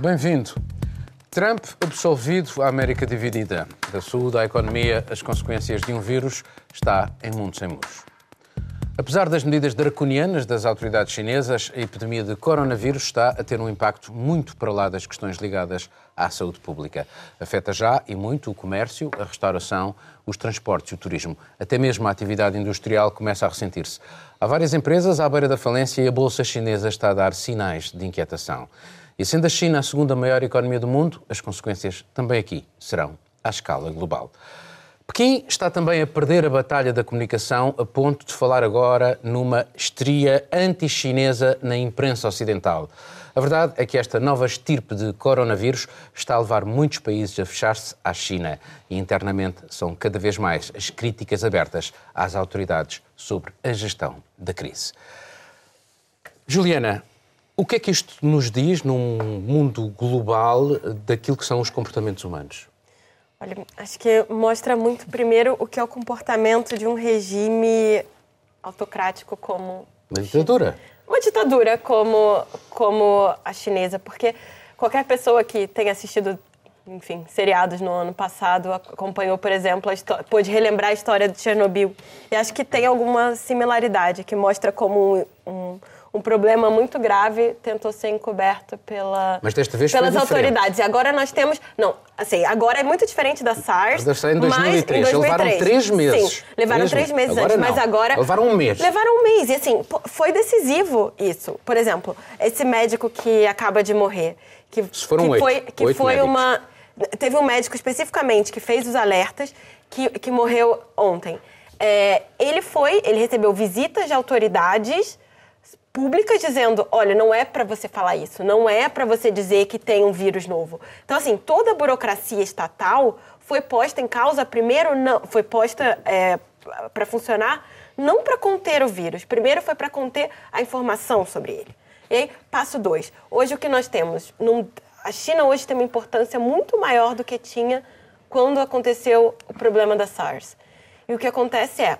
Bem-vindo. Trump absolvido, a América dividida. Da saúde à economia, as consequências de um vírus está em mundo sem muros. Apesar das medidas draconianas das autoridades chinesas, a epidemia de coronavírus está a ter um impacto muito para lá das questões ligadas à saúde pública. Afeta já e muito o comércio, a restauração, os transportes e o turismo. Até mesmo a atividade industrial começa a ressentir-se. Há várias empresas à beira da falência e a bolsa chinesa está a dar sinais de inquietação. E sendo a China a segunda maior economia do mundo, as consequências também aqui serão à escala global. Pequim está também a perder a batalha da comunicação a ponto de falar agora numa estria anti-chinesa na imprensa ocidental. A verdade é que esta nova estirpe de coronavírus está a levar muitos países a fechar-se à China e internamente são cada vez mais as críticas abertas às autoridades sobre a gestão da crise. Juliana, o que é que isto nos diz num mundo global daquilo que são os comportamentos humanos? Olha, acho que mostra muito, primeiro, o que é o comportamento de um regime autocrático como. Uma ditadura. Uma ditadura como, como a chinesa, porque qualquer pessoa que tenha assistido, enfim, seriados no ano passado, acompanhou, por exemplo, a pôde relembrar a história de Chernobyl. E acho que tem alguma similaridade, que mostra como um, um um problema muito grave tentou ser encoberto pela, pelas autoridades. E agora nós temos. Não, assim, agora é muito diferente da SARS. Mas em 2003. Mas em 2003. Levaram três meses. Sim, levaram três, três meses agora antes, não. mas agora. Levaram um mês. Levaram um mês. E assim, foi decisivo isso. Por exemplo, esse médico que acaba de morrer. Que, foram que oito. foi, que oito foi médicos. uma. Teve um médico especificamente que fez os alertas que, que morreu ontem. É, ele foi, ele recebeu visitas de autoridades públicas dizendo, olha, não é para você falar isso, não é para você dizer que tem um vírus novo. Então, assim, toda a burocracia estatal foi posta em causa, primeiro, não, foi posta é, para funcionar não para conter o vírus, primeiro foi para conter a informação sobre ele. E aí, passo dois. Hoje o que nós temos, num, a China hoje tem uma importância muito maior do que tinha quando aconteceu o problema da SARS. E o que acontece é,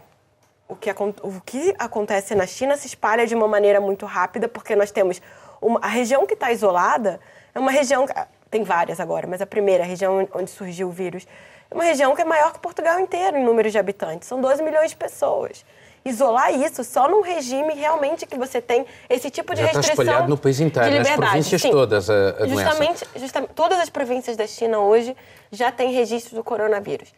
o que, o que acontece na China se espalha de uma maneira muito rápida, porque nós temos uma, a região que está isolada, é uma região, tem várias agora, mas a primeira, a região onde surgiu o vírus, é uma região que é maior que Portugal inteiro em número de habitantes, são 12 milhões de pessoas. Isolar isso só num regime realmente que você tem esse tipo de Já restrição. Está espalhado no país inteiro, nas províncias Sim, todas a, a justamente, justamente, todas as províncias da China hoje já têm registro do coronavírus.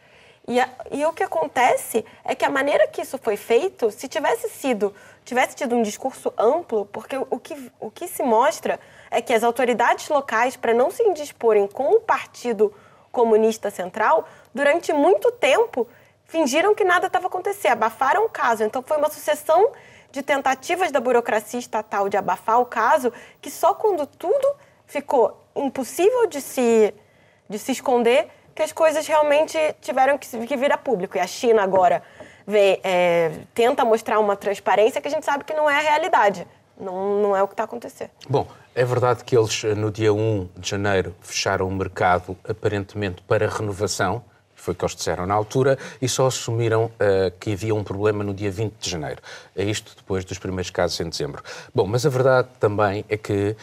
E, a, e, o que acontece é que a maneira que isso foi feito, se tivesse sido, tivesse tido um discurso amplo, porque o que, o que se mostra é que as autoridades locais, para não se indisporem com o Partido Comunista Central, durante muito tempo fingiram que nada estava acontecendo, abafaram o caso. Então foi uma sucessão de tentativas da burocracia estatal de abafar o caso, que só quando tudo ficou impossível de se, de se esconder que as coisas realmente tiveram que, que vir a público. E a China agora vem, é, tenta mostrar uma transparência que a gente sabe que não é a realidade. Não, não é o que está acontecendo. Bom, é verdade que eles, no dia 1 de janeiro, fecharam o mercado aparentemente para renovação, foi o que eles disseram na altura, e só assumiram uh, que havia um problema no dia 20 de janeiro. É isto depois dos primeiros casos em dezembro. Bom, mas a verdade também é que uh,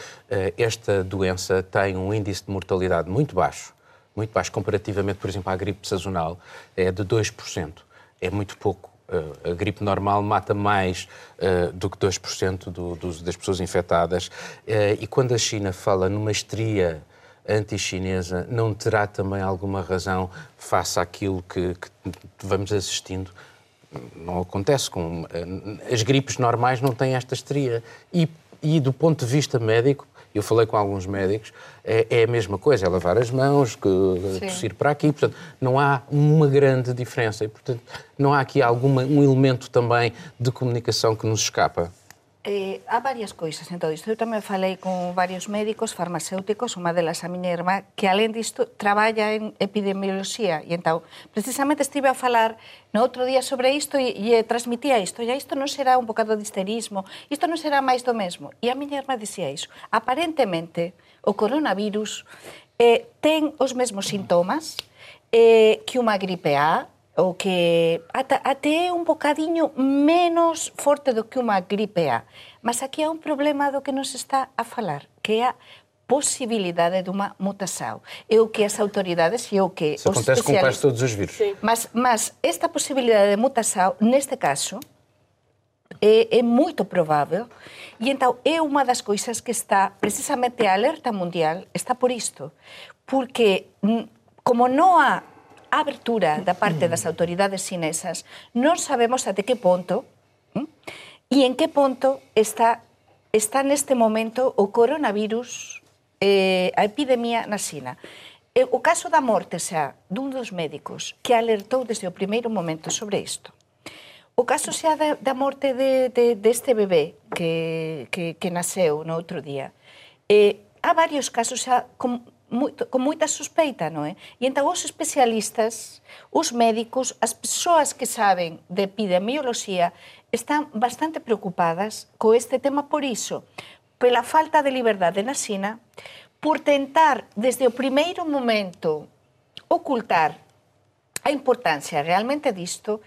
esta doença tem um índice de mortalidade muito baixo muito baixo comparativamente, por exemplo, à gripe sazonal, é de 2%. É muito pouco. Eh, a gripe normal mata mais uh, do que 2% do, do, das pessoas infectadas. Uh, e quando a China fala numa estria anti-chinesa, não terá também alguma razão face àquilo que, que vamos assistindo? Não acontece com. Uh, as gripes normais não têm esta estria. E, e do ponto de vista médico, eu falei com alguns médicos, é, é a mesma coisa, é lavar as mãos, que, tossir para aqui, portanto, não há uma grande diferença e, portanto, não há aqui alguma, um elemento também de comunicação que nos escapa. Eh, há varias coisas en todo isto. Eu tamén falei con varios médicos, farmacéuticos, unha delas a miña irmá, que alén disto traballa en epidemioloxía. E entao, precisamente estive a falar no outro día sobre isto e, e transmitía isto. E isto non será un bocado de histerismo, isto non será máis do mesmo. E a miña irmá dicía iso. Aparentemente, o coronavirus eh, ten os mesmos sintomas eh, que unha gripe A, o que ata, até é un bocadiño menos forte do que unha gripe A. Mas aquí há un problema do que nos está a falar, que é a possibilidade de uma mutação. É o que as autoridades e é o que Isso os acontece com quase todos os vírus. Sim. Mas, mas esta possibilidade de mutação, neste caso, é, é muito provável. E então é uma das coisas que está, precisamente a alerta mundial, está por isto. Porque, como não há abertura da parte das autoridades chinesas. Non sabemos até que ponto e en que ponto está está neste momento o coronavirus eh, a epidemia na China. Eh, o caso da morte xa dun dos médicos que alertou desde o primeiro momento sobre isto. O caso xa da, da morte de, de, deste bebé que, que, que nasceu no outro día. Eh, há varios casos xa com, moito, con moita suspeita, non é? E entón os especialistas, os médicos, as persoas que saben de epidemioloxía están bastante preocupadas co este tema por iso, pela falta de liberdade na China, por tentar desde o primeiro momento ocultar a importancia realmente disto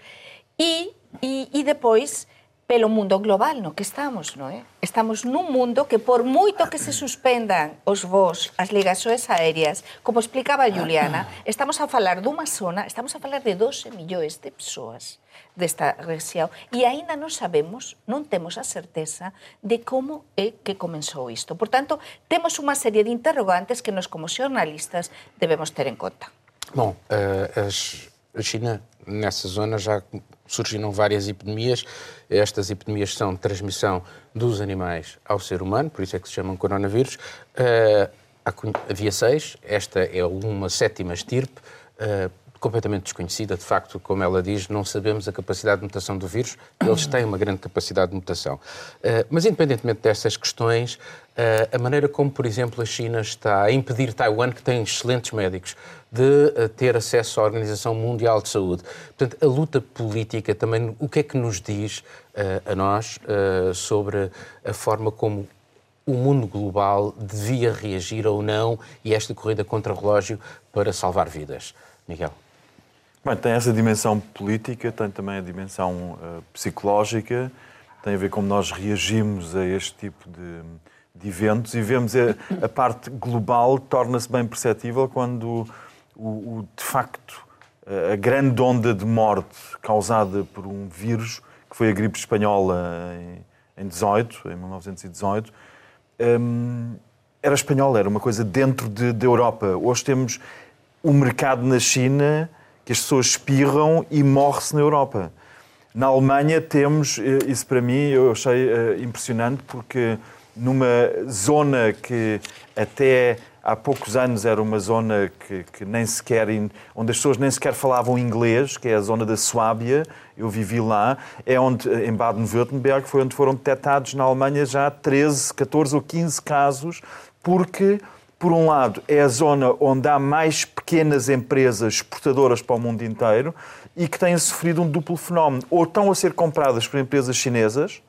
e, e, e depois pelo mundo global no que estamos, non é? Eh? Estamos nun mundo que por moito que se suspendan os voos, as ligaxoes aéreas, como explicaba Juliana, estamos a falar dunha zona, estamos a falar de 12 millóns de persoas desta región e aínda non sabemos, non temos a certeza de como é que comenzou isto. Por tanto, temos unha serie de interrogantes que nos como xornalistas debemos ter en conta. Bom, eh, as, a China nessa zona já surgiram várias epidemias. Estas epidemias são de transmissão dos animais ao ser humano, por isso é que se chamam coronavírus. Conhe- havia seis, esta é uma sétima estirpe. eh, completamente desconhecida, de facto, como ela diz, não sabemos a capacidade de mutação do vírus, eles têm uma grande capacidade de mutação. Eh, mas, independentemente dessas questões, eh, a maneira como, por exemplo, a China está a impedir Taiwan, que tem excelentes médicos, de eh, ter acesso à Organização Mundial de Saúde. Portanto, a luta política também, o que é que nos diz a nós sobre a forma como o mundo global devia reagir ou não e esta corrida contra relógio para salvar vidas? Miguel. Bem, tem essa dimensão política, tem também a dimensão eh, psicológica, tem a ver como nós reagimos a este tipo de, de eventos e vemos a, a parte global torna-se bem perceptível quando o, o, de facto a grande onda de morte causada por um vírus, que foi a gripe espanhola em, em 18, em 1918, hum, era espanhola, era uma coisa dentro de- da Europa. Hoje temos um mercado na China que as pessoas espirram e morre-se na Europa. Na Alemanha temos, eh, isso para mim eu achei eh, impressionante, porque numa zona que até há poucos anos era uma zona que, que nem sequer, onde as pessoas nem sequer falavam inglês, que é a zona da Suábia, eu vivi lá, é onde, em Baden-Württemberg, foi onde foram detectados na Alemanha já 13, 14 ou 15 casos, porque por um lado, é a zona onde há mais pequenas empresas exportadoras para o mundo inteiro e que têm sofrido um duplo fenómeno. Ou estão a ser compradas por empresas chinesas,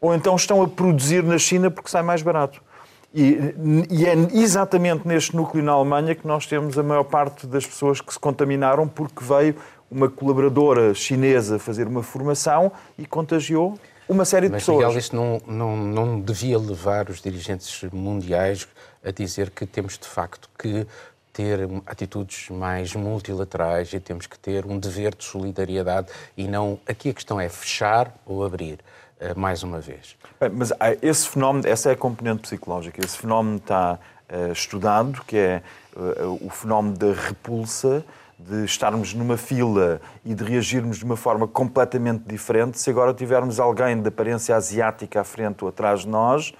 ou então estão a produzir na China porque sai mais barato. E, e é exatamente neste núcleo na Alemanha que nós temos a maior parte das pessoas que se contaminaram porque veio uma colaboradora chinesa fazer uma formação e contagiou uma série de Mas, pessoas. Miguel, isto não, não, não devia levar os dirigentes mundiais a dizer que temos, de facto, que ter atitudes mais multilaterais e temos que ter um dever de solidariedade e não... Aqui a questão é fechar ou abrir, eh, mais uma vez. Mas há esse fenómeno, essa é a componente psicológica. Esse fenómeno está eh, estudado, que é eh, o fenómeno da repulsa, de estarmos numa fila e de reagirmos de uma forma completamente diferente se agora tivermos alguém de aparência asiática à frente ou atrás de nós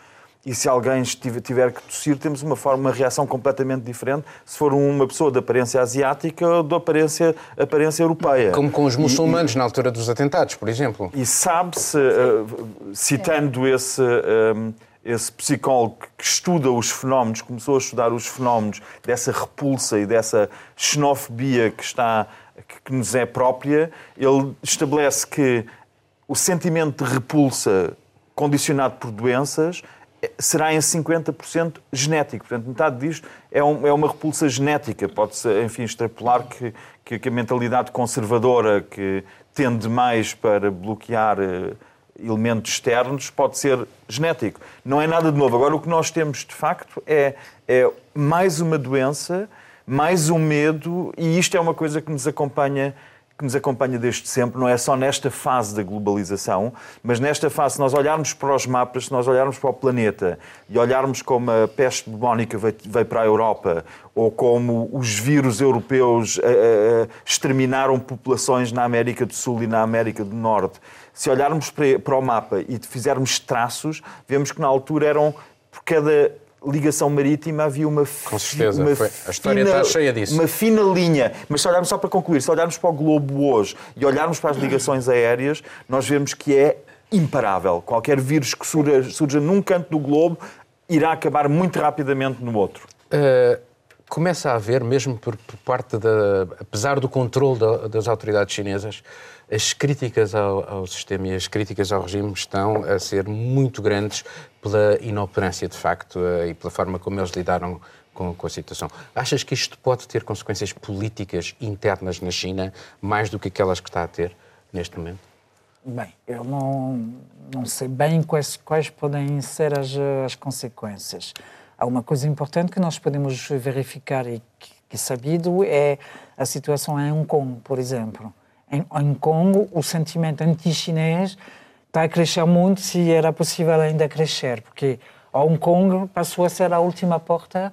e se alguém tiver que tossir, temos uma forma, uma reação completamente diferente se for uma pessoa de aparência asiática ou de aparência, aparência europeia. Como com os E- e- muçulmanos na altura dos atentados, por exemplo. e sabe-se, eh, citando esse, eh, esse psicólogo que estuda os fenómenos, começou a estudar os fenómenos dessa repulsa e dessa xenofobia que, está, que- nos é própria, ele estabelece que o sentimento de repulsa condicionado por doenças será em 50% genético. Portanto, metade disto é, um- é uma repulsa genética. Pode-se, enfim, extrapolar que, que, que a mentalidade conservadora que tende mais para bloquear eh, elementos externos, pode ser genético. Não é nada de novo. Agora, o que nós temos, de facto, é, é mais uma doença, mais um medo, e isto é uma coisa que nos acompanha que nos acompanha desde sempre, não é só nesta fase da globalização, mas nesta fase, se nós olharmos para os mapas, se nós olharmos para o planeta e olharmos como a peste bubónica veio, para a Europa, ou como os vírus europeus uh, uh, exterminaram populações na América do Sul e na América do Norte, se olharmos para o mapa e fizermos traços, vemos que na altura eram por cada ligação marítima havia uma, Com certeza, uma a história fina, está cheia disso. Uma fina linha. Mas se olharmos só para concluir, se olharmos para o globo hoje e olharmos para as ligações aéreas, nós vemos que é imparável. Qualquer vírus que surja, surja num canto do globo irá acabar muito rapidamente no outro. Uh, começa a haver, mesmo por, por parte da. apesar do controle da, das autoridades chinesas, as críticas ao, ao, sistema e as críticas ao regime estão a ser muito grandes pela inoperância, de facto, eh, e pela forma como eles lidaram com, com, a situação. Achas que isto pode ter consequências políticas internas na China, mais do que aquelas que está a ter neste momento? Bem, eu não, não sei bem quais, quais podem ser as, as consequências. Há uma coisa importante que nós podemos verificar e que, é sabido é a situação em Hong Kong, por exemplo. Em Hong Kong, o sentimento anti-chinês está a crescer muito se era possível ainda crescer, porque Hong Kong passou a ser a última porta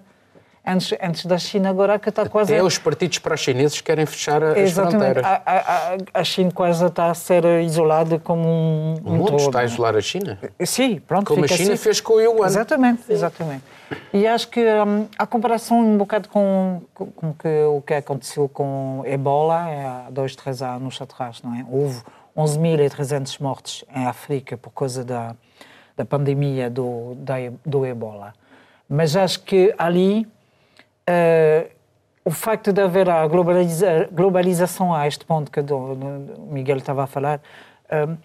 antes, antes da China, agora que está quase... Até os partidos para-chineses querem fechar as Exatamente. fronteiras. A, a, a, China quase está a ser isolada como um, O mundo todo. está a isolar a China? Sim, pronto. Como a China assim. fez com o Yuan. Exatamente, exatamente. E acho que um, a comparação um bocado com, com, com que, o que aconteceu com Ebola é, há dois, três anos atrás, não é? Houve 11.300 mortes em África por causa da, da pandemia do, da, do ebola. Mas acho que ali uh, o facto de haver a globaliza, globalização a este ponto que o Miguel estava a falar uh,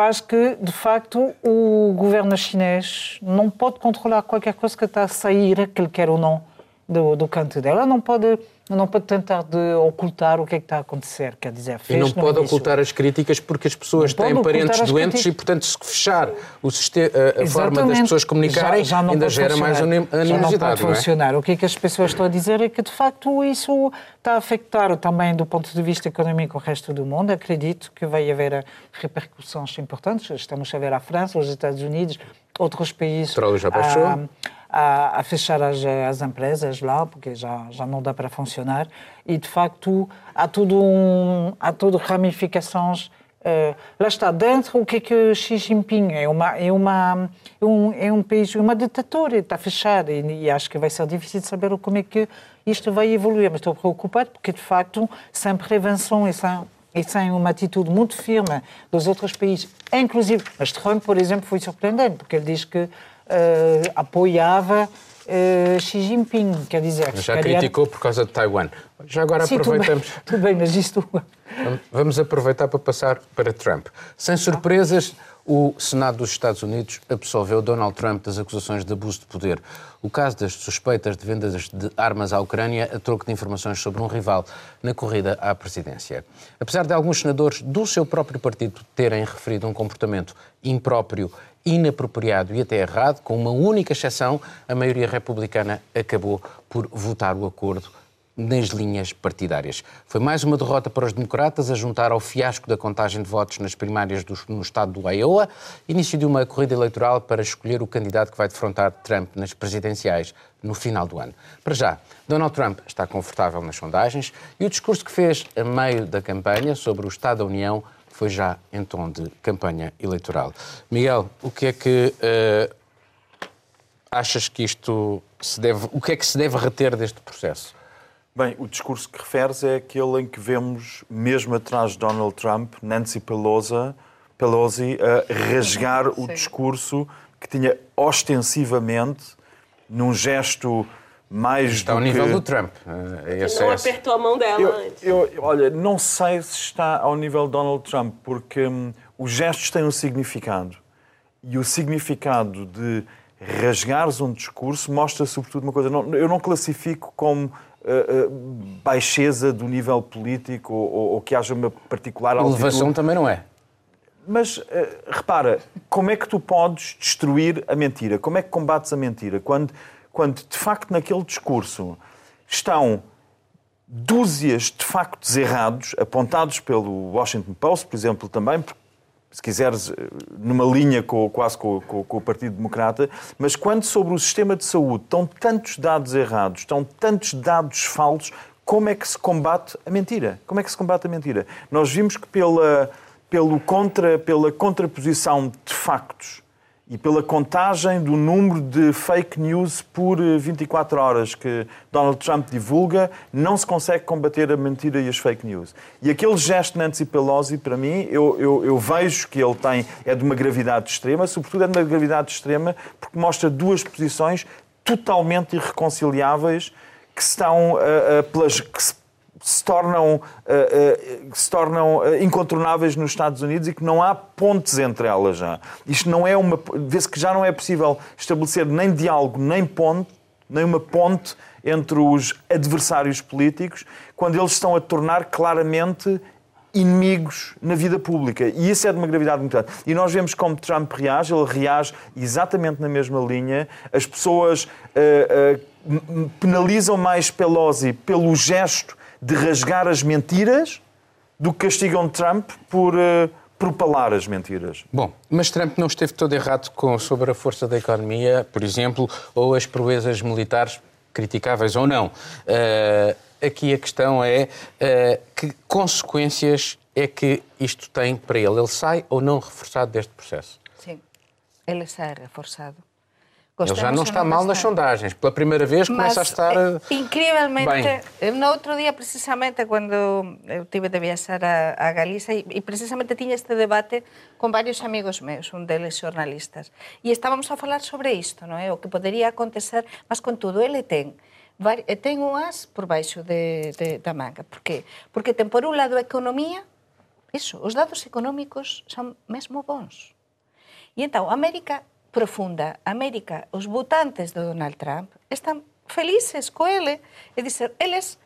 faz que, de facto, o governo chinês não pode controlar qualquer coisa que está a sair, que ele quer ou não, do, do canto dela. Não pode não pode tentar de ocultar o que é que está a acontecer, quer dizer, fez E não pode início. ocultar as críticas porque as pessoas não têm parentes doentes e, portanto, se fechar o sistema, a forma das pessoas comunicarem, já, já ainda gera mais animosidade. Já não pode não é? funcionar. O que é que as pessoas estão a dizer é que, de facto, isso está a afetar também do ponto de vista económico o resto do mundo. Acredito que vai haver repercussões importantes. Estamos a ver a França, os Estados Unidos, outros países. O já baixou. A, a, a fechar as, as, empresas lá, porque já, já não dá para funcionar. E, de facto, há tudo, um, há tudo ramificações. Uh, lá está, dentro, o que é que Xi Jinping é? Uma, é, uma, é, um, é um país, uma ditadura, está fechado e, e, acho que vai ser difícil saber como é que isto vai evoluir. Mas estou preocupado porque, de facto, sem prevenção e sem, e sem uma atitude muito firme dos outros países, inclusive, mas Trump, por exemplo, foi surpreendente, porque ele diz que uh, apoiava uh, Xi Jinping, quer dizer... Já criticou por causa de Taiwan. Já agora Sim, aproveitamos... Tudo bem, tudo bem, mas isto... Vamos aproveitar para passar para Trump. Sem surpresas, o Senado dos Estados Unidos absolveu Donald Trump das acusações de abuso de poder. O caso das suspeitas de vendas de armas à Ucrânia a troco de informações sobre um rival na corrida à presidência. Apesar de alguns senadores do seu próprio partido terem referido um comportamento impróprio inapropriado e até errado, com uma única exceção, a maioria republicana acabou por votar o acordo nas linhas partidárias. Foi mais uma derrota para os democratas a juntar ao fiasco da contagem de votos nas primárias do, no estado do Iowa, início de uma corrida eleitoral para escolher o candidato que vai defrontar Trump nas presidenciais no final do ano. Para já, Donald Trump está confortável nas sondagens e o discurso que fez a meio da campanha sobre o Estado da União foi já em tom de campanha eleitoral. Miguel, o que é que uh, achas que isto se deve. O que é que se deve reter deste processo? Bem, o discurso que referes é aquele em que vemos, mesmo atrás de Donald Trump, Nancy Pelosi, Pelosi a rasgar o discurso que tinha ostensivamente, num gesto mais está ao que... nível do Trump. É não apertou a mão dela eu, antes. Eu, olha, não sei se está ao nível de Donald Trump, porque hum, os gestos têm um significado. E o significado de rasgares um discurso mostra sobretudo uma coisa. Não, eu não classifico como baixeza do nível político ou, ou, que haja uma particular altitude. Elevação também não é. Mas eh, repara, como é que tu podes destruir a mentira? Como é que combates a mentira? Quando, quando de facto naquele discurso estão dúzias de factos errados, apontados pelo Washington Post, por exemplo, também, se quiseres, eh, numa linha com, quase com, com, com, o Partido Democrata, mas quando sobre o sistema de saúde estão tantos dados errados, estão tantos dados falsos, como é que se combate a mentira? Como é que se combate a mentira? Nós vimos que pela, pelo contra, pela contraposição de factos e pela contagem do número de fake news por 24 eh, horas que Donald Trump divulga, não se consegue combater a mentira e as fake news. E aquele gesto de Nancy Pelosi, para mim, eu, eu, eu vejo que ele tem, é de uma gravidade extrema, sobretudo é de uma gravidade extrema porque mostra duas posições totalmente irreconciliáveis que estão uh, uh, pelas, que se se tornam, uh, uh, se tornam uh, incontornáveis nos Estados Unidos e que não há pontes entre elas já. Isto não é uma. Vê-se que já não é possível estabelecer nem diálogo, nem ponte, nem uma ponte entre os adversários políticos, quando eles estão a tornar claramente inimigos na vida pública. E isso é de uma gravidade muito grande. E nós vemos como Trump reage, ele reage exatamente na mesma linha. As pessoas penalizam mais Pelosi pelo gesto de rasgar as mentiras do que castigam Trump por uh, propalar as mentiras. Bom, mas Trump não esteve todo errado com, sobre a força da economia, por exemplo, ou as proezas militares, criticáveis ou não. Uh, aqui a questão é uh, que consequências é que isto tem para ele? Ele sai ou não reforçado deste processo? Sim, ele sai reforçado. Ele já não está mal nas sondagens. Pela primeira vez começa Mas, a estar. Eh, incrivelmente, bem. no outro dia, precisamente, quando eu tive de viajar a, a Galiza, e, e precisamente tinha este debate com vários amigos meus, um deles jornalistas, e estávamos a falar sobre isto, não é? O que poderia acontecer, mas contudo, ele ten ten un as por baixo de, de, da manga. Por qué? Porque ten por un lado a economía, iso, os dados económicos son mesmo bons. E entón, América profunda América, os votantes do Donald Trump están felices co ele e dizer, eles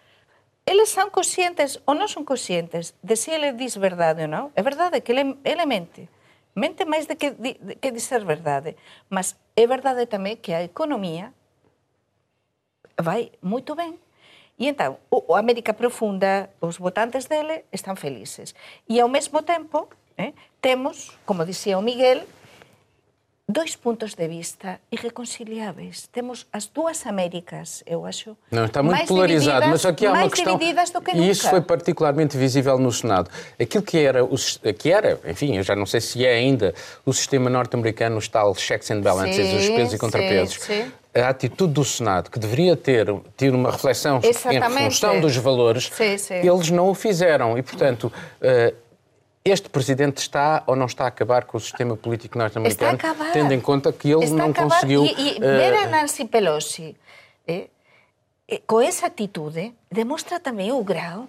eles son conscientes ou non son conscientes de se ele diz verdade ou non. É verdade que ele, ele mente. Mente máis de que, de, que dizer verdade. Mas é verdade tamén que a economía vai moito ben. E entón, o, o América Profunda, os votantes dele están felices. E ao mesmo tempo, eh, temos, como dicía o Miguel, dois puntos de vista irreconciliáveis. Temos as duas Américas, eu acho. Não, está muito polarizado, mas aqui há uma questão. e isso foi particularmente visível no Senado. Aquilo que era, o, que era, enfim, eu já não sei se é ainda, o sistema norte-americano, os tal checks and balances, sim, os pesos e contrapesos. Sim, sim. A atitude do Senado, que deveria ter tido uma reflexão Exatamente. em função dos valores, eles não o fizeram. E, portanto, uh, este presidente está ou não está a acabar com o sistema político norte-americano, tendo em conta que ele está não conseguiu. E, e ver a Nancy Pelosi eh, eh, com essa atitude demonstra também o grau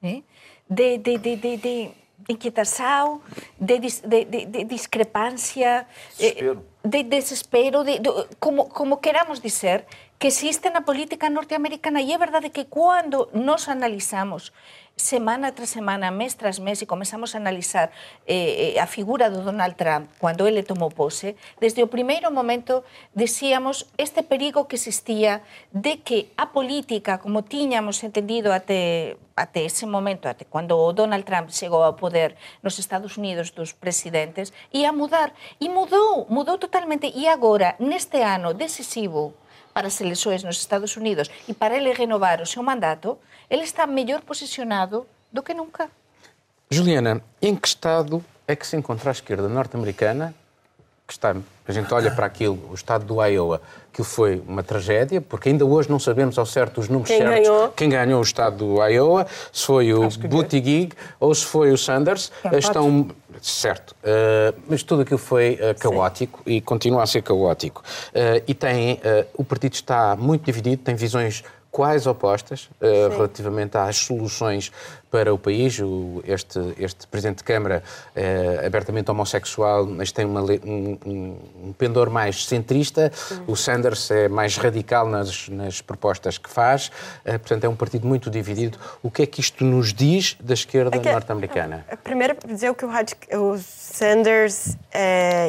eh, de, de, de, de, de inquietação, de, de, de, de discrepância, desespero. de desespero, de, de, como, como queramos dizer, que existe na política norte-americana. E é verdade que quando nós analisamos semana tras semana, mes tras mes, e comezamos a analizar eh, eh, a figura do Donald Trump cando ele tomou pose, desde o primeiro momento decíamos este perigo que existía de que a política, como tiñamos entendido até, até ese momento, até cando o Donald Trump chegou ao poder nos Estados Unidos dos presidentes, ia mudar. E mudou, mudou totalmente. E agora, neste ano decisivo, para as eleições nos Estados Unidos e para ele renovar o seu mandato, ele está melhor posicionado do que nunca. Juliana, em que estado é que se encontra a esquerda norte-americana? Que está, a gente olha para aquilo, o estado do Iowa, que foi uma tragédia, porque ainda hoje não sabemos ao certo os números quem certos. Ganhou? Quem ganhou o estado do Iowa, se foi o Buttigieg ou se foi o Sanders. É, Estão certo, uh, mas tudo aquilo foi uh, caótico Sim. e continua a ser caótico. Uh, e tem, o partido está muito dividido, tem visões quais opostas uh, relativamente às soluções para o país. O, este, este Presidente de Câmara é abertamente homossexual, mas tem uma, um, um, pendor mais centrista. O Sanders é mais radical nas, nas propostas que faz. Uh, portanto, é um partido muito dividido. O que é que isto nos diz da esquerda é norte-americana? Primeiro, dizer que o, o Sanders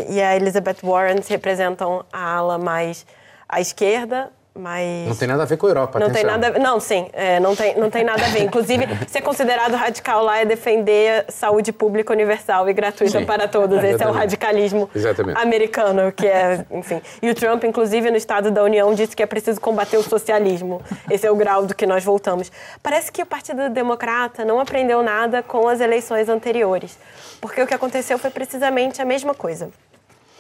e a Elizabeth Warren representam a ala mais à esquerda, mas... Não tem nada a ver com a Europa, Não atenção. tem nada Não, sim, é, não, tem, não tem nada a ver. Inclusive, ser considerado radical lá é defender saúde pública universal e gratuita sim. para todos. Esse Exatamente. é o radicalismo Exatamente. americano, que é, enfim... E o Trump, inclusive, no Estado da União, disse que é preciso combater o socialismo. Esse é o grau do que nós voltamos. Parece que o Partido Democrata não aprendeu nada com as eleições anteriores, porque o que aconteceu foi precisamente a mesma coisa.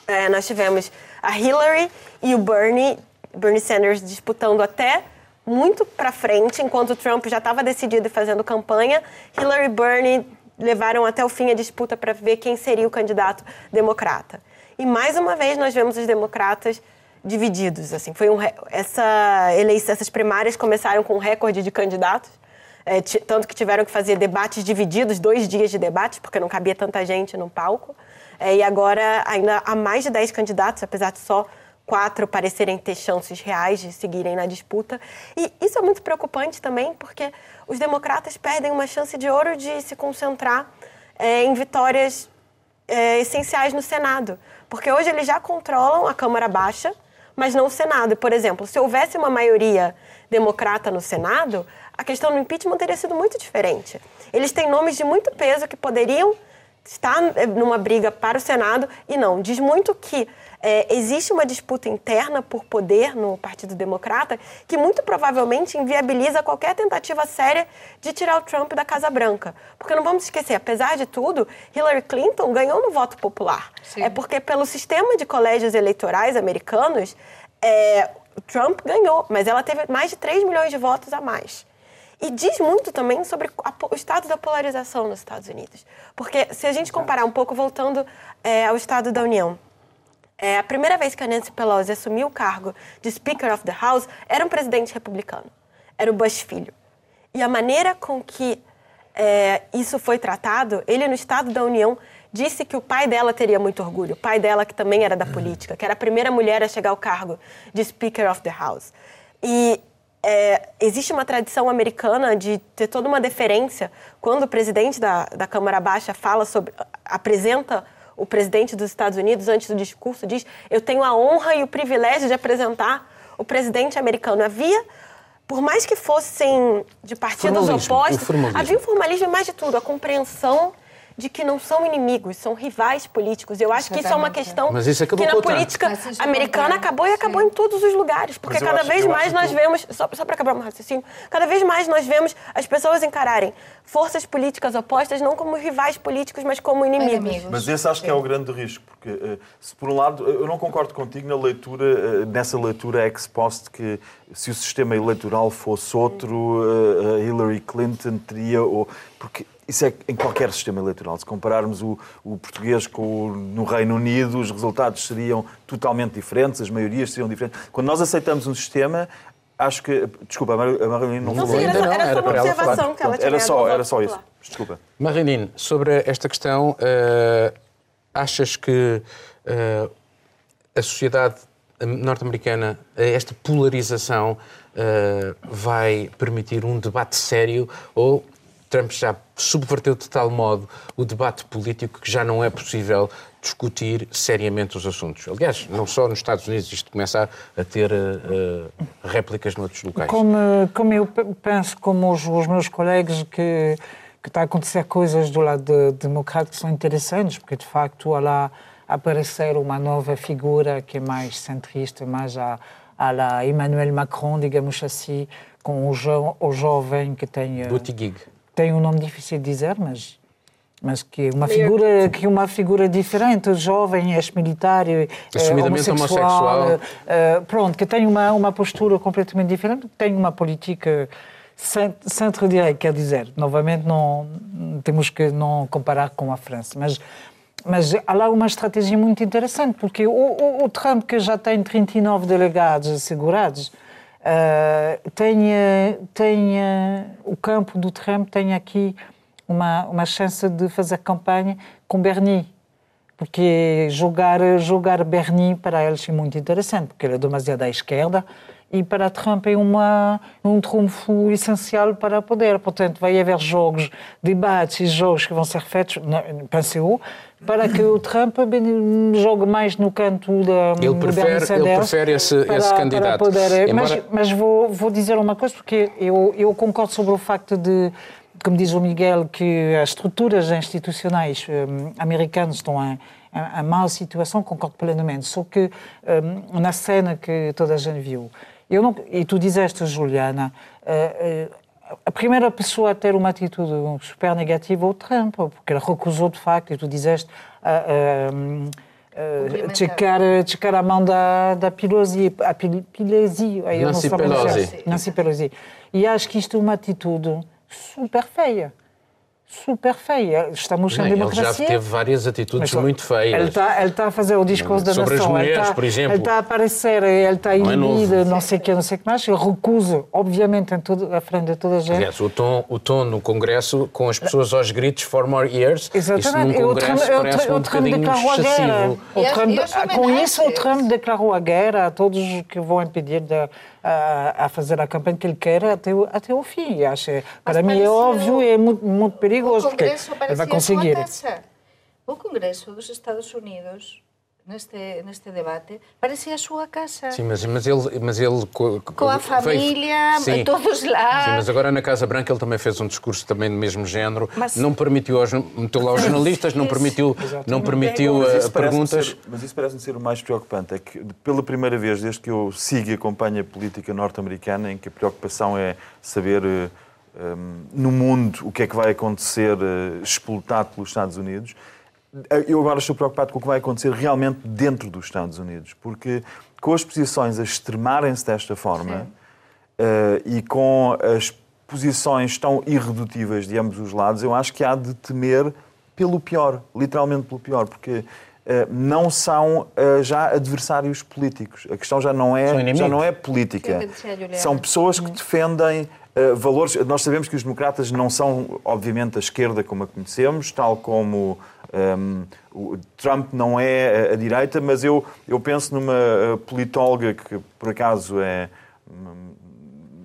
É, nós tivemos a Hillary e o Bernie, Bernie Sanders disputando até muito para frente, enquanto Trump já estava decidido e fazendo campanha. Hillary e Bernie levaram até o fim a disputa para ver quem seria o candidato democrata. E mais uma vez nós vemos os democratas divididos. Assim, foi um, essa eleição, essas primárias começaram com um recorde de candidatos. É, tanto que tiveram que fazer debates divididos, dois dias de debate, porque não cabia tanta gente no palco. É, e agora ainda há mais de 10 candidatos, apesar de só quatro parecerem ter chances reais de seguirem na disputa. E isso é muito preocupante também, porque os democratas perdem uma chance de ouro de se concentrar é, em vitórias é, essenciais no Senado. Porque hoje eles já controlam a Câmara Baixa, mas não o Senado. Por exemplo, se houvesse uma maioria democrata no Senado, a questão do impeachment teria sido muito diferente. Eles têm nomes de muito peso que poderiam está eh, numa briga para o Senado e não. Diz muito que é, existe uma disputa interna por poder no Partido Democrata que muito provavelmente inviabiliza qualquer tentativa séria de tirar o Trump da Casa Branca. Porque não vamos esquecer, apesar de tudo, Hillary Clinton ganhou no voto popular. Sim. É porque pelo sistema de colégios eleitorais americanos, é, Trump ganhou, mas ela teve mais de 3 milhões de votos a mais. E diz muito também sobre a, o estado da polarização nos Estados Unidos. Porque se a gente comparar um pouco, voltando é, ao Estado da União, é, a primeira vez que a Nancy Pelosi assumiu o cargo de Speaker of the House era um presidente republicano. Era o Bush filho. E a maneira com que é, isso foi tratado, ele no Estado da União disse que o pai dela teria muito orgulho, o pai dela que também era da política, que era a primeira mulher a chegar ao cargo de Speaker of the House. E é, existe uma tradição americana de ter toda uma deferência quando o presidente da, da Câmara Baixa fala sobre, apresenta o presidente dos Estados Unidos antes do discurso, diz: Eu tenho a honra e o privilégio de apresentar o presidente americano. Havia, por mais que fossem de partidos formalismo, opostos, havia um formalismo e mais de tudo, a compreensão de que não são inimigos, são rivais políticos. Eu acho que isso é uma questão que na política americana acabou e acabou Sim. em todos os lugares, porque cada vez mais nós vemos, só, só para acabar um raciocínio, cada vez mais nós vemos as pessoas encararem forças políticas opostas não como rivais políticos, mas como inimigos. Mas esse acho que é o grande risco, porque eh, se por um lado eu não concordo contigo na leitura, eh, nessa leitura ex post que se o sistema eleitoral fosse outro, eh, Hillary Clinton teria ou porque isso é em qualquer sistema eleitoral. Se compararmos o, o português com o, no Reino Unido, os resultados seriam totalmente diferentes, as maiorias seriam diferentes. Quando nós aceitamos um sistema, acho que. Desculpa, a Marilene não, não falou ainda. Não, era, era só uma observação que ela tinha Era só, era só isso. Desculpa. Marilene, sobre esta questão, uh, achas que uh, a sociedade norte-americana, esta polarização, uh, vai permitir um debate sério ou Trump já subverteu de tal modo o debate político que já não é possível discutir seriamente os assuntos. Aliás, não só nos Estados Unidos, isto começa a, ter uh, réplicas noutros locais. Como, como eu penso, como os, os meus colegas, que, que está a acontecer coisas do lado de, democrático que são interessantes, porque de facto lá aparecer uma nova figura que é mais centrista, mais a, a la Emmanuel Macron, digamos assim, com o, jo, o jovem que tem... Buttigieg tem um nome difícil de dizer, mas mas que uma figura que uma figura diferente, jovem, ex-militar, é, assumidamente homossexual, homossexual. Uh, pronto, que tem uma uma postura completamente diferente, tem uma política centro-direita, quer dizer, novamente não temos que não comparar com a França, mas mas há lá uma estratégia muito interessante, porque o, o, o Trump, que já tem 39 delegados assegurados, Uh, tem, tem uh, o campo do Trump tem aqui uma, uma chance de fazer campanha com Bernie porque jogar jogar Bernie para eles é muito interessante porque ele é demasiado à esquerda e para Trump é uma, um trunfo essencial para poder. Portanto, vai haver jogos, debates e jogos que vão ser feitos, penso eu, para que o Trump jogue mais no canto da ele prefere, ele prefere esse, para, esse candidato. Poder, Embora... Mas, mas vou, vou dizer uma coisa, porque eu, eu concordo sobre o facto de como diz o Miguel, que as estruturas institucionais um, americanas estão em, em, em má situação, concordo plenamente. Só que um, na cena que toda a gente viu, eu não, e tu dizeste, Juliana, uh, uh, a primeira pessoa a ter uma atitude super negativa é o Trump, porque ele recusou de facto, e tu dizeste, uh, checar, checar a mão da, da Pelosi, a Pelosi, Nancy Pelosi. Nancy Pelosi. E acho que isto é uma atitude super feia super feia. Estamos sem democracia. Ele já teve várias atitudes mas, muito feias. Ele está, ele está a fazer o discurso da Sobre nação. Sobre as mulheres, está, por exemplo. Ele está a aparecer, ele está inibido, não, é não sei o que, não sei o que mais. Ele recusa, obviamente, em tudo, à frente de toda a gente. Aliás, o tom, o tom no Congresso, com as pessoas aos gritos, for more years, Exatamente. isso num Congresso eu, parece eu, um bocadinho excessivo. O Trump, com isso, o Trump declarou a guerra a todos que vão impedir de a, a, fazer a campanha que ele quer até o, até o fim. Acho, para mim é óbvio e é muito, muito perigoso, porque ele vai conseguir. O Congresso dos Estados Unidos neste, neste debate, parecia a sua casa. Sim, mas, mas ele... Mas ele com a família, sim, todos lá. Sim, mas agora na Casa Branca ele também fez um discurso também do mesmo género, mas, não permitiu aos, meteu lá os jornalistas, não permitiu, não permitiu uh, perguntas... Ser, mas isso parece-me ser o mais preocupante, é que pela primeira vez, desde que eu sigo e acompanho a política norte-americana, em que a preocupação é saber... Uh, eh, um, no mundo o que é que vai acontecer uh, explotado pelos Estados Unidos, eu agora estou preocupado com o que vai acontecer realmente dentro dos Estados Unidos, porque com as posições a extremarem-se desta forma uh, e com as posições tão irredutíveis de ambos os lados, eu acho que há de temer pelo pior, literalmente pelo pior, porque uh, não são uh, já adversários políticos. A questão já não é, já não é política. São pessoas que defendem valores. Nós sabemos que os democratas não são, obviamente, a esquerda como a conhecemos, tal como um, o Trump não é a, a, direita, mas eu, eu penso numa uh, politóloga que, por acaso, é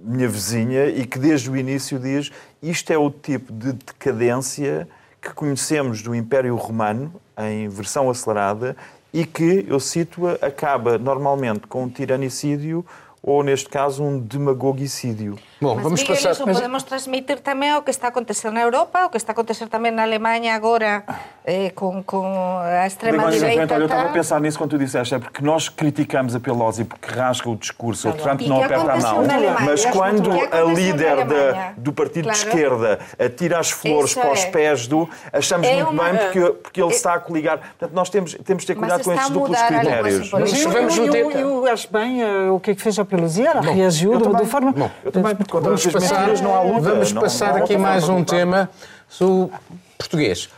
minha vizinha e que desde o início diz isto é o tipo de decadência que conhecemos do Império Romano em versão acelerada e que, eu cito-a, acaba normalmente com um tiranicídio ou, neste caso, um demagogicídio. Bom, Mas, vamos Miguel, passar... Iso podemos transmitir tamén o que está a acontecer na Europa, o que está a acontecer tamén na Alemanha agora eh, com, com a extrema-direita. Eu estava a pensar nisso quando tu disseste, é porque nós criticamos a Pelosi porque rasga o discurso, claro. o Trump não aperta a mão, mas quando a líder da, do partido claro. de esquerda atira as flores Isso para os é. pés do, achamos é muito uma... bem porque, porque ele é... está a coligar. Portanto, nós temos, temos de ter cuidado com estes duplos critérios. Mas eu, eu, eu, eu, acho bem uh, o que é que fez a Pelosi, ela reagiu de forma... Bom, eu também, vamos passar, não há luta. Vamos passar não, não aqui mais um tema o português.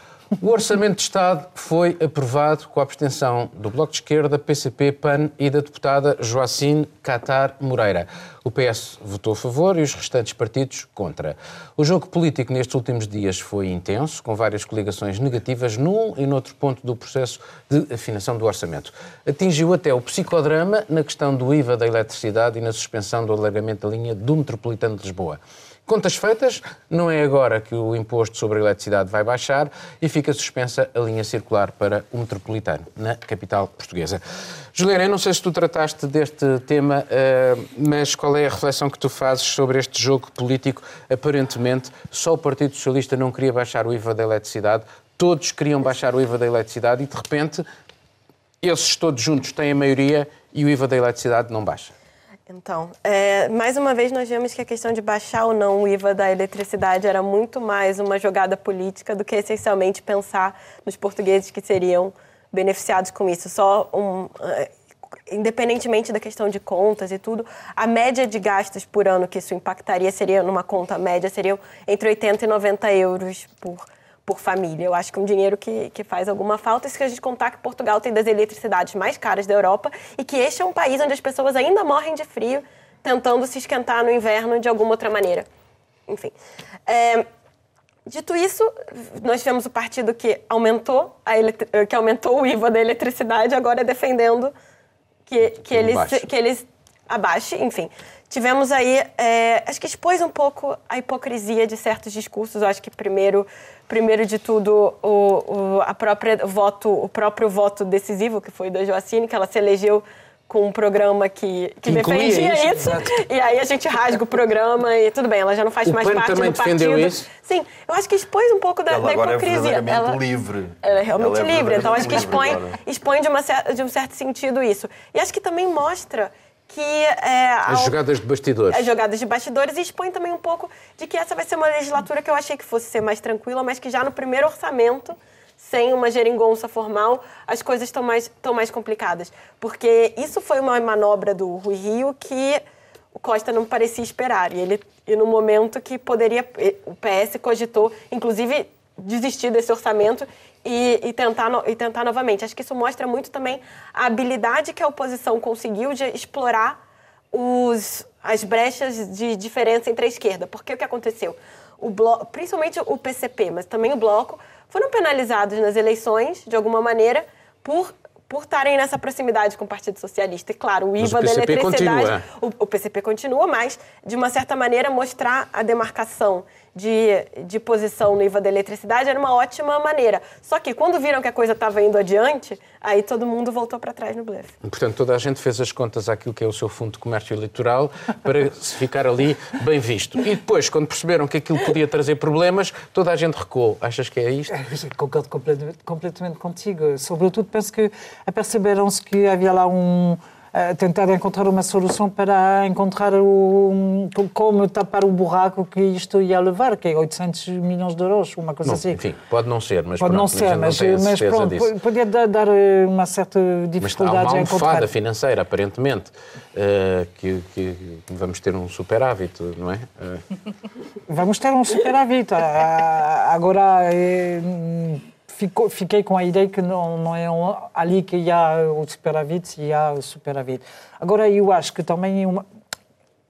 O Orçamento de Estado foi aprovado com a abstenção do Bloco de Esquerda, PCP, PAN e da deputada Joacine Catar Moreira. O PS votou a favor e os restantes partidos contra. O jogo político nestes últimos dias foi intenso, com várias coligações negativas num e noutro ponto do processo de afinação do orçamento. Atingiu até o psicodrama na questão do IVA da eletricidade e na suspensão do alargamento da linha do Metropolitano de Lisboa. Contas feitas, não é agora que o imposto sobre a eletricidade vai baixar e fica suspensa a linha circular para o metropolitano, na capital portuguesa. Juliana, eu não sei se tu trataste deste tema, eh, mas qual é a reflexão que tu fazes sobre este jogo político? Aparentemente, só o Partido Socialista não queria baixar o IVA da eletricidade, todos queriam baixar o IVA da eletricidade e, de repente, esses todos juntos têm a maioria e o IVA da eletricidade não baixa. Então, é, mais uma vez nós vemos que a questão de baixar ou não o IVA da eletricidade era muito mais uma jogada política do que essencialmente pensar nos portugueses que seriam beneficiados com isso. Só um, é, independentemente da questão de contas e tudo, a média de gastos por ano que isso impactaria seria, numa conta média, seria entre 80 e 90 euros por por família. Eu acho que é um dinheiro que, que faz alguma falta. E se a gente contar que Portugal tem das eletricidades mais caras da Europa e que este é um país onde as pessoas ainda morrem de frio, tentando se esquentar no inverno de alguma outra maneira. Enfim. É, dito isso, nós tivemos o partido que aumentou, a que aumentou o IVA da eletricidade, agora defendendo que, que, eles, que eles abaixem, enfim. Tivemos aí, é, acho que expôs um pouco a hipocrisia de certos discursos. Eu acho que primeiro, primeiro de tudo, o, o, a própria voto, o próprio voto decisivo, que foi da Joacine, que ela se elegeu com um programa que, que, que defendia isso. isso e aí a gente rasga o programa e tudo bem, ela já não faz o mais parte também do partido. isso? Sim, eu acho que expôs um pouco da, ela da agora hipocrisia. É ela livre. Ela é realmente ela é livre, então acho que expõe, agora. expõe de, uma, de um certo sentido isso. E acho que também mostra que... É, As jogadas de bastidores. As jogadas de bastidores e expõe também um pouco de que essa vai ser uma legislatura que eu achei que fosse ser mais tranquila, mas que já no primeiro orçamento sem uma geringonça formal, as coisas estão mais, estão mais complicadas. Porque isso foi uma manobra do Rui Rio que o Costa não parecia esperar. E, ele, e no momento que poderia. O PS cogitou, inclusive, desistir desse orçamento e, e, tentar, e tentar novamente. Acho que isso mostra muito também a habilidade que a oposição conseguiu de explorar os, as brechas de diferença entre a esquerda. Porque o que aconteceu? O bloco, principalmente o PCP, mas também o Bloco, foram penalizados nas eleições, de alguma maneira, por por estarem nessa proximidade com o Partido Socialista. E, claro, o IVA o da eletricidade. Continua. O, o, PCP continua, mas, de uma certa maneira, mostrar a demarcação de, de posição no IVA da eletricidade era uma ótima maneira. Só que, quando viram que a coisa estava indo adiante, aí todo mundo voltou para trás no blefe. Portanto, toda a gente fez as contas àquilo que é o seu fundo de comércio eleitoral para se ficar ali bem visto. E depois, quando perceberam que aquilo podia trazer problemas, toda a gente recuou. Achas que é isto? Concordo completamente, completamente contigo. Sobretudo, penso que aperceberam-se que havia lá um tentar encontrar uma solução para encontrar o, como tapar o buraco que isto ia levar, que é 800 milhões de euros, uma coisa não, assim. Enfim, pode não ser, mas pode pronto, não ser, mas, não mas pronto, disso. podia dar uma certa dificuldade mas há uma almofada financeira, aparentemente, uh, que, que, vamos ter um superávit, não é? Uh... Vamos ter um superávit. Agora. Fico, fiquei com a ideia que não, não é ali que há o superávit, se há o superávit. Agora, eu acho que também é uma,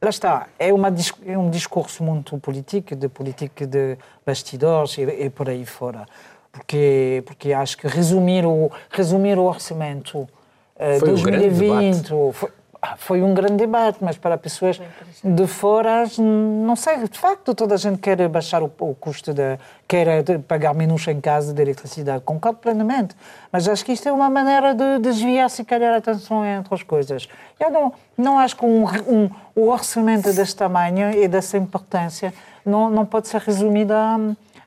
lá está, é, uma, é um discurso muito político, de política de bastidores e, e por aí fora. Porque, porque acho que resumir o, resumir o orçamento uh, foi 2020 um foi, foi um grande debate, mas para pessoas de fora, não sei, de facto, toda a gente quer baixar o, o custo, de, quer pagar menos em casa de eletricidade, concordo plenamente, mas acho que isto é uma maneira de desviar, se calhar, a atenção entre as coisas. Eu não, não acho que um, um, o orçamento deste tamanho e dessa importância não, não pode ser resumido a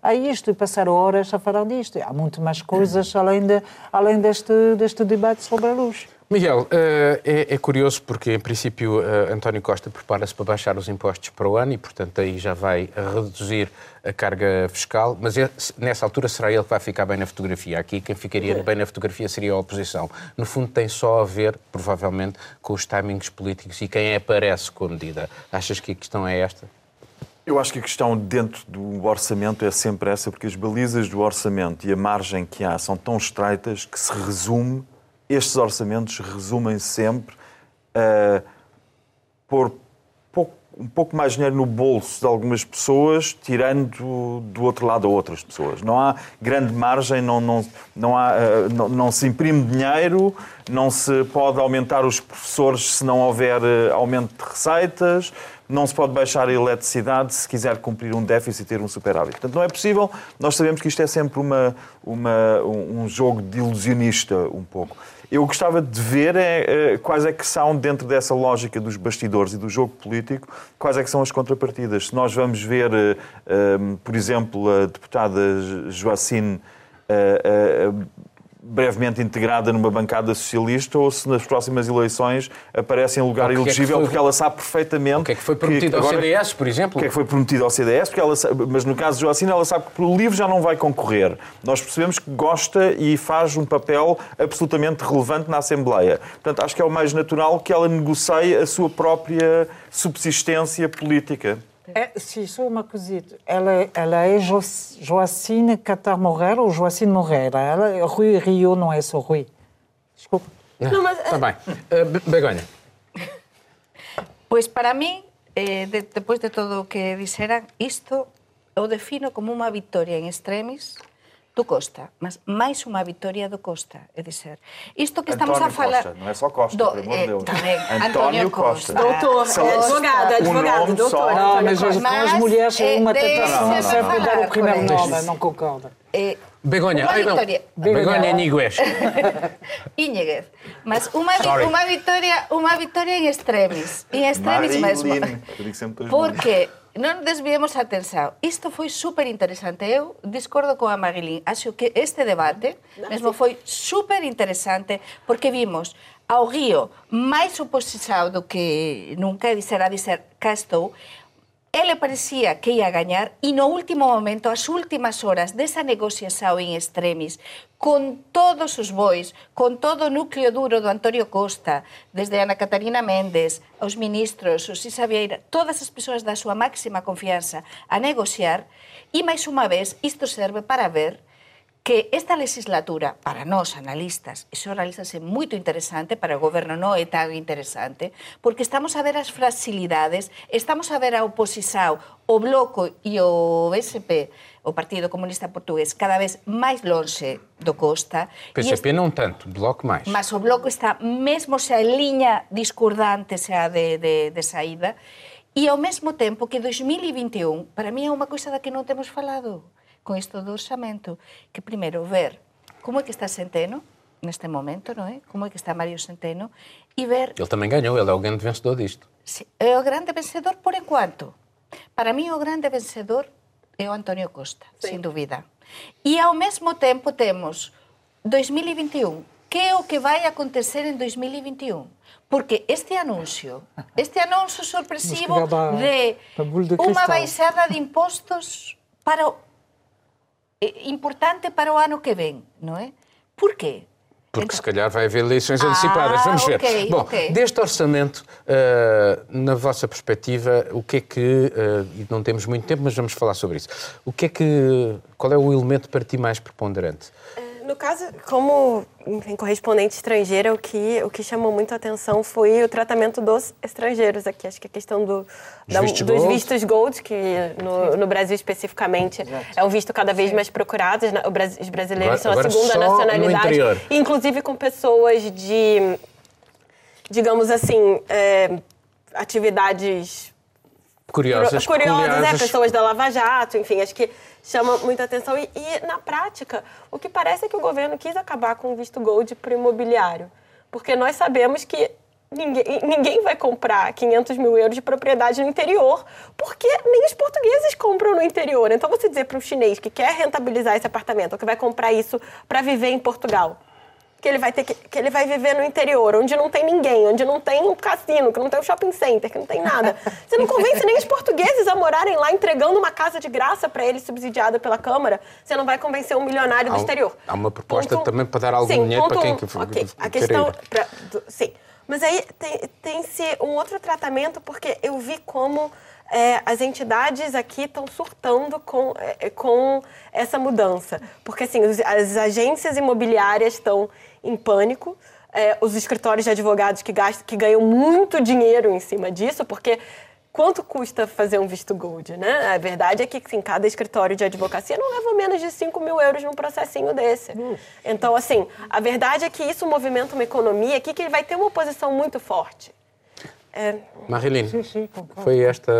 a isto e passar horas a falar disto. Há muito mais coisas além, de, além deste, deste debate sobre a luz. Miguel, é, é, curioso porque, em princípio, António Costa prepara-se para baixar os impostos para o ano e, portanto, aí já vai reduzir a carga fiscal, mas é, nessa altura será ele que vai ficar bem na fotografia. Aqui, quem ficaria bem na fotografia seria a oposição. No fundo, tem só a ver, provavelmente, com os timings políticos e quem aparece com a medida. Achas que a questão é esta? Eu acho que a questão dentro do orçamento é sempre essa, porque as balizas do orçamento e a margem que há são tão estreitas que se resume, estes orçamentos resumem sempre a pôr pouco, um pouco mais dinheiro no bolso de algumas pessoas, tirando do outro lado a outras pessoas. Não há grande margem, não, não, não, há, não, não se imprime dinheiro, não se pode aumentar os professores se não houver aumento de receitas não se pode baixar a eletricidade se quiser cumprir um déficit e ter um superávit. Portanto, não é possível. Nós sabemos que isto é sempre uma, uma, um jogo de ilusionista, um pouco. Eu gostava de ver é, quais é que são, dentro dessa lógica dos bastidores e do jogo político, quais é que são as contrapartidas. Se nós vamos ver, por exemplo, a deputada Joacine brevemente integrada numa bancada socialista ou se nas próximas eleições aparece em lugar elegível, é foi... porque ela sabe perfeitamente... O que é que foi prometido que, ao agora, CDS, por exemplo? O que é que foi prometido ao CDS, porque ela sabe, mas no caso de Joacina, ela sabe que pelo livro já não vai concorrer. Nós percebemos que gosta e faz um papel absolutamente relevante na Assembleia. Portanto, acho que é o mais natural que ela negocie a sua própria subsistência política. É, sim, só uma coisita. Ela, ela é jo, Joacine Catar Moreira ou Joacine Moreira? Ela, Rui Rio não é só Rui. Desculpa. Não, mas... Está bem. Uh, Begonha. Pois para mí, eh, de, depois de todo o que dixeran, isto o defino como unha victoria en extremis do Costa, mas máis unha victoria do Costa, é dizer, isto que estamos António a falar... Costa, não é só Costa, do, pelo amor de eh, Deus. Tamén, António António Costa. Costa. Doutor, é advogado, é um advogado, nome doutor. só. Não, mas Costa. as, com as Mas, mulheres eh, uma tentação falar sempre dar o primeiro nome, não concorda. Eh, Begonha, Uma ai não. vitória. Begonha Niguez. Íñiguez. Mas unha, unha victoria, unha victoria en extremis, en extremis mesmo. Marilyn. Nomes. Porque non desviemos a tensao. Isto foi super interesante. Eu discordo coa Marilín. Acho que este debate mesmo foi super interesante porque vimos ao guío máis oposizado do que nunca, e dizer a dizer, cá estou, Ele parecía que ia gañar e no último momento, as últimas horas desa negociación en extremis, con todos os bois, con todo o núcleo duro do Antonio Costa, desde Ana Catarina Méndez, os ministros, os Isa Vieira, todas as persoas da súa máxima confianza a negociar, e máis unha vez, isto serve para ver que esta legislatura, para nós analistas, e xornalistas é moito interesante, para o goberno non é tan interesante, porque estamos a ver as fragilidades, estamos a ver a oposición, o Bloco e o BSP, o Partido Comunista Portugués, cada vez máis lonxe do Costa. PSP este... non tanto, Bloco máis. Mas o Bloco está mesmo xa en liña discordante xa de, de, de saída, e ao mesmo tempo que 2021, para mí é unha coisa da que non temos falado con isto do orçamento que primeiro ver como é que está Centeno neste momento, non é? Como é que está Mario Centeno e ver Ele também ganhou, ele é o grande vencedor disto. se é o grande vencedor por enquanto. Para mí o grande vencedor é o Antonio Costa, Sí. sin dúvida. E ao mesmo tempo temos 2021. Que é o que vai acontecer en 2021? Porque este anuncio, este anuncio sorpresivo da- de da de unha cristal. baixada de impostos para o, importante para o ano que ven, non é? Por quê? Porque Então- se calhar vai haver eleições Ah, antecipadas. Vamos ver. ok, Bom, ok. deste orçamento, ah, na vossa perspectiva, o que é que. ah, e não temos muito tempo, mas vamos falar sobre isso. O que é que. Qual é o elemento para ti mais preponderante? No caso, como enfim, correspondente estrangeira, o que, o que chamou muito a atenção foi o tratamento dos estrangeiros aqui. Acho que a questão do, da- vistos dos gold. vistos gold, que no, no Brasil especificamente é um visto cada vez mais procurado. Os brasileiros Agora- são a segunda nacionalidade. Inclusive com pessoas de, digamos assim, é, atividades Curiosas, curiosas, é, pessoas da Lava Jato, enfim, acho que chama muita atenção. E, e, na prática, o que parece é que o governo quis acabar com o visto gold para o imobiliário. Porque nós sabemos que ninguém, ninguém vai comprar 500 mil euros de propriedade no interior, porque nem os portugueses compram no interior. Então, você dizer para um chinês que quer rentabilizar esse apartamento, ou que vai comprar isso para viver em Portugal, que ele vai ter que, que ele vai viver no interior, onde não tem ninguém, onde não tem um cassino, que não tem um shopping center, que não tem nada. Você não convence nem os portugueses a morarem lá entregando uma casa de graça para eles subsidiada pela Câmara. Você não vai convencer um milionário do Há exterior. há uma proposta Ponto também para dar algum Sim, dinheiro para quem um. que- Ok, que a questão pra- do- sim. Mas aí tem- tem-se um outro tratamento, porque eu vi como é, as entidades aqui estão surtando com, é, com essa mudança. Porque, assim, os- as agências imobiliárias estão em pânico, é, os escritórios de advogados que, gastam, que ganham muito dinheiro em cima disso, porque quanto custa fazer um visto gold, né? A verdade é que assim, cada escritório de advocacia não leva menos de 5 mil euros num processinho desse. Então, assim, a verdade é que isso movimenta uma economia aqui que vai ter uma oposição muito forte. É, Marilene, Sim, sim, concordo. foi esta.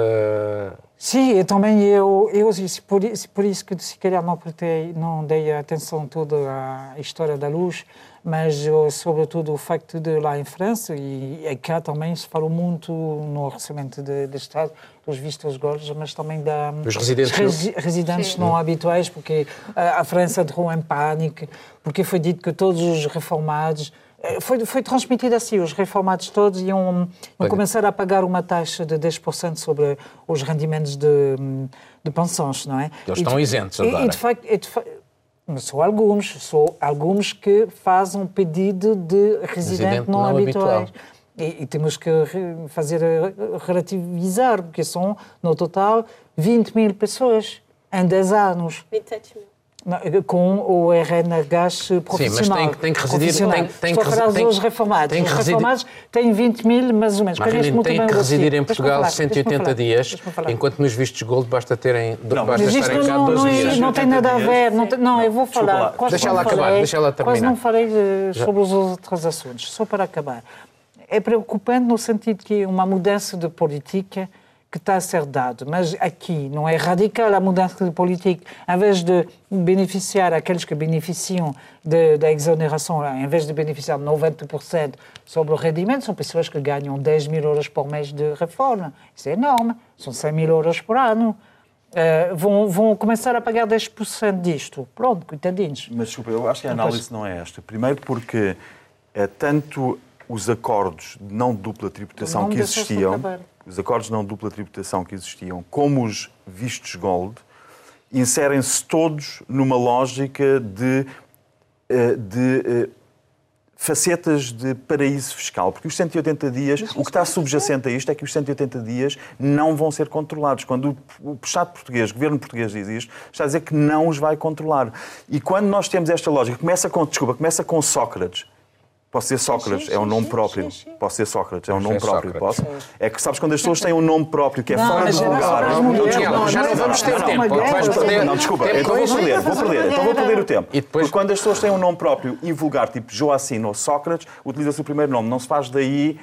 Sim, eu também eu, eu por, isso- por isso que se calhar não prestei, não dei atenção toda à história da luz, mas eu, sobretudo o facto de lá em França e, e cá também se falou muito no orçamento de, de Estado dos vistos gordos, mas também da Dos residentes resi- residentes não habituais, porque a, a França entrou em pânico, porque foi dito que todos os reformados eh, foi, foi transmitido assim, os reformados todos iam, iam começar a pagar uma taxa de 10% sobre os rendimentos de, de pensões, não é? Eles estão de- isentos e- agora. E de facto, e de fa- mas são alguns, são alguns que fazem pedido de residente, Residente não, não habitual. habitual. E, e temos que fazer eh, relativizar, porque são, no total, 20 mil pessoas em 10 anos. 27 mil. Com o RNH profissional. Sim, mas tem, tem que residir... Tem, tem Estou a falar dos reformados. Os reformados têm 20 mil, mais ou menos. Marina, tem que residir em Portugal 180 dias, enquanto nos vistos Gold basta terem não, basta mas isto não, 12 não, dias. Não tem nada a ver. Não, tem, não eu vou falar. Deixa ela acabar, deixa ela terminar. Quase não falei sobre os outros assuntos. Só para acabar. É preocupante no sentido que uma mudança de política que está a ser dado. Mas aqui não é radical a mudança de política. Em vez de beneficiar aqueles que beneficiam de, da exoneração, em vez de beneficiar 90% sobre o rendimento, são pessoas que ganham 10 mil euros por mês de reforma. Isso é enorme. São 100 mil euros por ano. Uh, vão, vão começar a pagar 10% disto. Pronto, coitadinhos. Mas desculpa, eu acho que a análise não é esta. Primeiro porque é tanto os acordos de não dupla tributação que existiam os acordos não dupla tributação que existiam, como os vistos gold, inserem-se todos numa lógica de, eh, de eh, facetas de paraíso fiscal, porque os 180 dias, o que está subjacente a isto é que os 180 dias não vão ser controlados. Quando o Estado português, o governo português diz isto, está a dizer que não os vai controlar. E quando nós temos esta lógica, começa com, desculpa, começa com Sócrates, Posso ser Sócrates, sim, sim, é um nome sim, próprio. Posso ser Sócrates, é um nome próprio. Posso? É que sabes quando as pessoas têm um nome próprio que é não, fora do lugar. Não, já não vamos ter tempo. Não, desculpa, então vou perder, vou perder, então vou perder o tempo. E depois... Porque quando as pessoas têm um nome próprio e vulgar, tipo Joacim ou Sócrates, utiliza-se o primeiro nome. Não se faz daí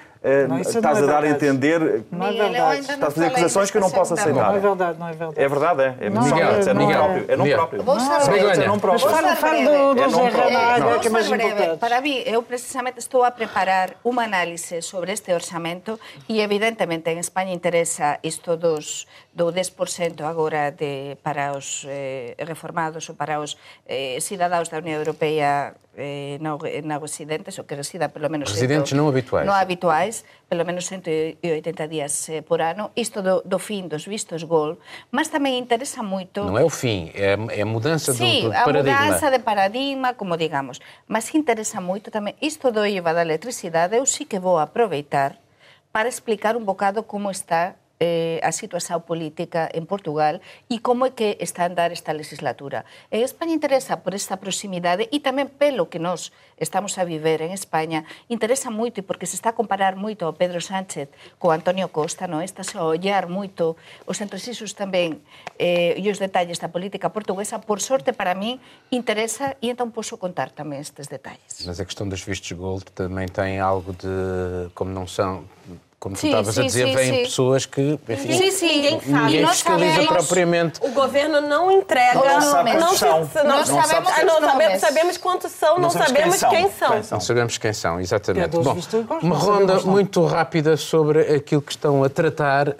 não, estás é a dar a entender. Não é verdade. Estás a fazer acusações que eu não posso aceitar. Não é verdade, não é verdade. É verdade, é. É Miguel, é nome próprio. É nome próprio. Vou ser é nome próprio. Mas fala do, do Zé que é mais importante. Para mim, eu precisamente estou a preparar uma análise sobre este orçamento e, evidentemente, en España interesa isto dos, do 10% agora de, para os eh, reformados ou para os eh, cidadãos da Unión Europea eh, não, não residentes, ou que resida pelo menos... Residentes cento, não habituais. Não habituais, pelo menos 180 dias eh, por ano. Isto do, do fim dos vistos gol, mas também interessa muito... Não é o fim, é, é a mudança sí, do, do paradigma. Sim, a mudança de paradigma, como digamos. Mas interessa muito também, isto do IVA da eletricidade, eu sí que vou aproveitar para explicar un bocado como está eh, a situación política en Portugal e como é que está a andar esta legislatura. En España interesa por esta proximidade e tamén pelo que nós estamos a viver en España, interesa moito porque se está a comparar moito ao Pedro Sánchez co Antonio Costa, non? Está a ollar moito os entresisos tamén eh, e os detalles da política portuguesa. Por sorte, para mí, interesa e então posso contar tamén estes detalles. Mas a questão dos vistos gold também tem algo de, como não são como sim, tu estavas a dizer, vêm pessoas que, enfim, sim, sim, ninguém sabe. Ninguém fiscaliza sabemos, propriamente. O governo não entrega. Não, sabe não, são. não, não, sabemos, ah, não sabemos, sabemos quantos são, não, sabemos quem são. Quem são. Não sabemos quem são, exatamente. Bom, uma ronda muito rápida sobre aquilo que estão a tratar uh,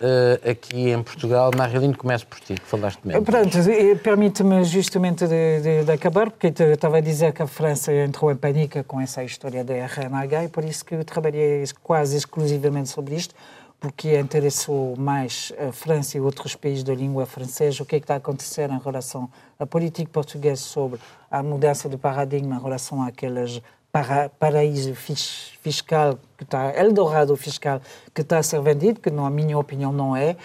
aqui em Portugal. Marilene, começo por ti, que falaste mesmo. Pronto, permite-me justamente de, de, de, acabar, porque eu estava a dizer que a França entrou em pânico com essa história da RNH e por isso que eu trabalhei quase exclusivamente sobre isto, porque interessou mais a França e outros países da língua francesa, o que, é que está a acontecer em relação à política portuguesa sobre a mudança de paradigma em relação àqueles para, paraíso fiscal que está, Eldorado fiscal que está a ser vendido, que na minha opinião não é,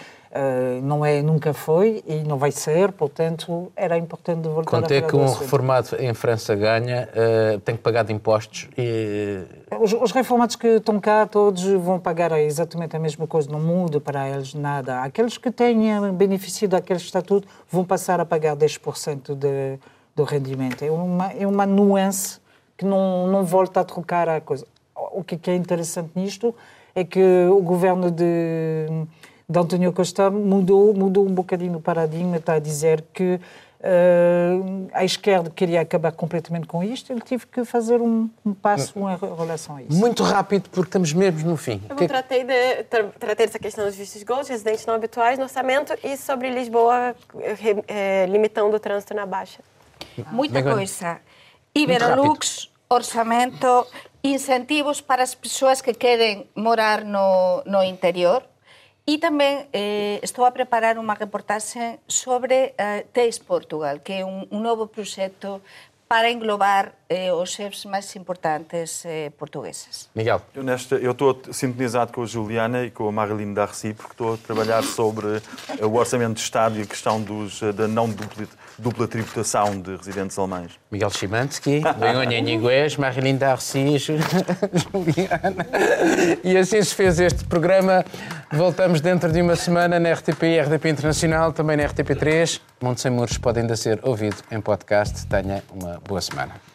não é, nunca foi e não vai ser, portanto, era importante voltar Quanto a é que um reformado em França ganha, uh, tem que pagar de impostos e... Os, os, reformados que estão cá, todos vão pagar exatamente a mesma coisa, não muda para eles nada. Aqueles que têm benefício daquele estatuto vão passar a pagar 10% de, do rendimento. É uma, é uma nuance que não, não volta a trocar a coisa. O que é interessante nisto é que o governo de de António Costa mudou, mudou um bocadinho o paradigma, está a dizer que uh, a esquerda queria acabar completamente com isto, ele teve que fazer um, um passo em relação a isso. Muito rápido, porque estamos mesmo no fim. Eu que... tratei, de, tratei dessa questão dos vistos gold, residentes não habituais no orçamento e sobre Lisboa eh, limitando o trânsito na Baixa. Muita coisa. Iberolux, orçamento, incentivos para as pessoas que querem morar no, no interior, E tamén eh, estou a preparar unha reportaxe sobre eh, TEIS Portugal, que é un, un novo proxecto para englobar eh, os chefes mais importantes eh, portugueses. Miguel. Eu, nesta, eu estou sintonizado com a Juliana e com a Marilene Darcy, porque estou a trabalhar sobre o orçamento de Estado e a questão dos, da não dupla tributação de residentes alemães. Miguel Chimansky, Leonha Niguez, Marilyn Darcy, Juliana. E assim se fez este programa. Voltamos dentro de uma semana na RTP e RTP Internacional, também na RTP3. Monte Sem Muros pode ainda ser ouvido em podcast. Tenha uma boa semana.